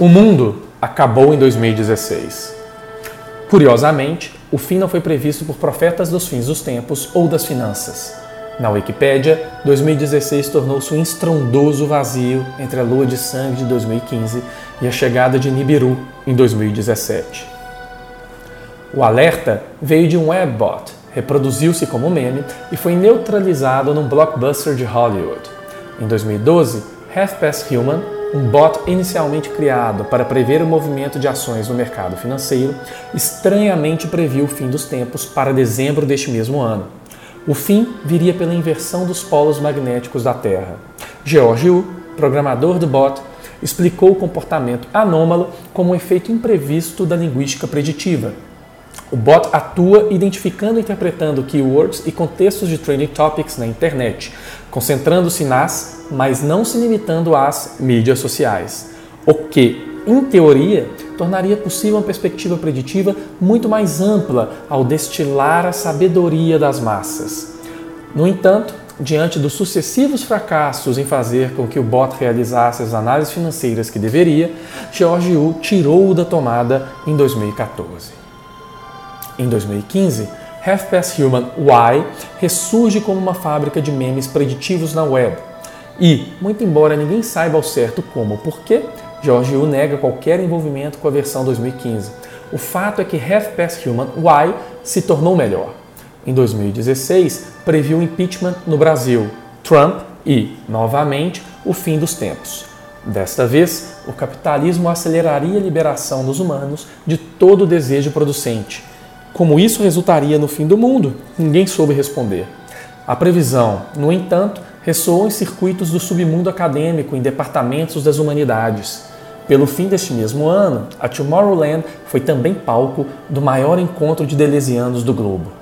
O mundo acabou em 2016. Curiosamente, o fim não foi previsto por profetas dos fins dos tempos ou das finanças. Na Wikipédia, 2016 tornou-se um estrondoso vazio entre a lua de sangue de 2015 e a chegada de Nibiru em 2017. O alerta veio de um webbot, reproduziu-se como meme e foi neutralizado num blockbuster de Hollywood. Em 2012, Half Past Human um bot inicialmente criado para prever o movimento de ações no mercado financeiro, estranhamente previu o fim dos tempos para dezembro deste mesmo ano. O fim viria pela inversão dos polos magnéticos da Terra. George Wu, programador do bot, explicou o comportamento anômalo como um efeito imprevisto da linguística preditiva, o bot atua identificando e interpretando keywords e contextos de trending topics na internet, concentrando-se nas, mas não se limitando às mídias sociais. O que, em teoria, tornaria possível uma perspectiva preditiva muito mais ampla ao destilar a sabedoria das massas. No entanto, diante dos sucessivos fracassos em fazer com que o bot realizasse as análises financeiras que deveria, George Yu tirou-o da tomada em 2014. Em 2015, Half Past Human Y ressurge como uma fábrica de memes preditivos na web. E, muito embora ninguém saiba ao certo como ou porquê, George Yu nega qualquer envolvimento com a versão 2015. O fato é que Half Past Human Y se tornou melhor. Em 2016, previu o impeachment no Brasil, Trump e, novamente, o fim dos tempos. Desta vez, o capitalismo aceleraria a liberação dos humanos de todo desejo producente como isso resultaria no fim do mundo? Ninguém soube responder. A previsão, no entanto, ressoou em circuitos do submundo acadêmico em departamentos das humanidades. Pelo fim deste mesmo ano, a Tomorrowland foi também palco do maior encontro de delesianos do globo.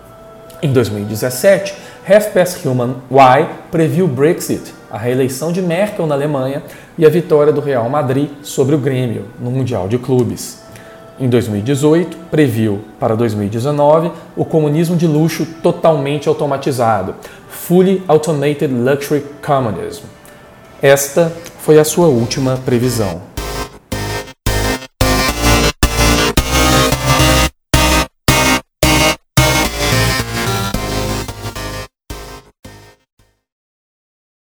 Em 2017, Half Past Human Y previu o Brexit, a reeleição de Merkel na Alemanha e a vitória do Real Madrid sobre o Grêmio no Mundial de Clubes. Em 2018, previu para 2019 o comunismo de luxo totalmente automatizado, Fully Automated Luxury Communism. Esta foi a sua última previsão.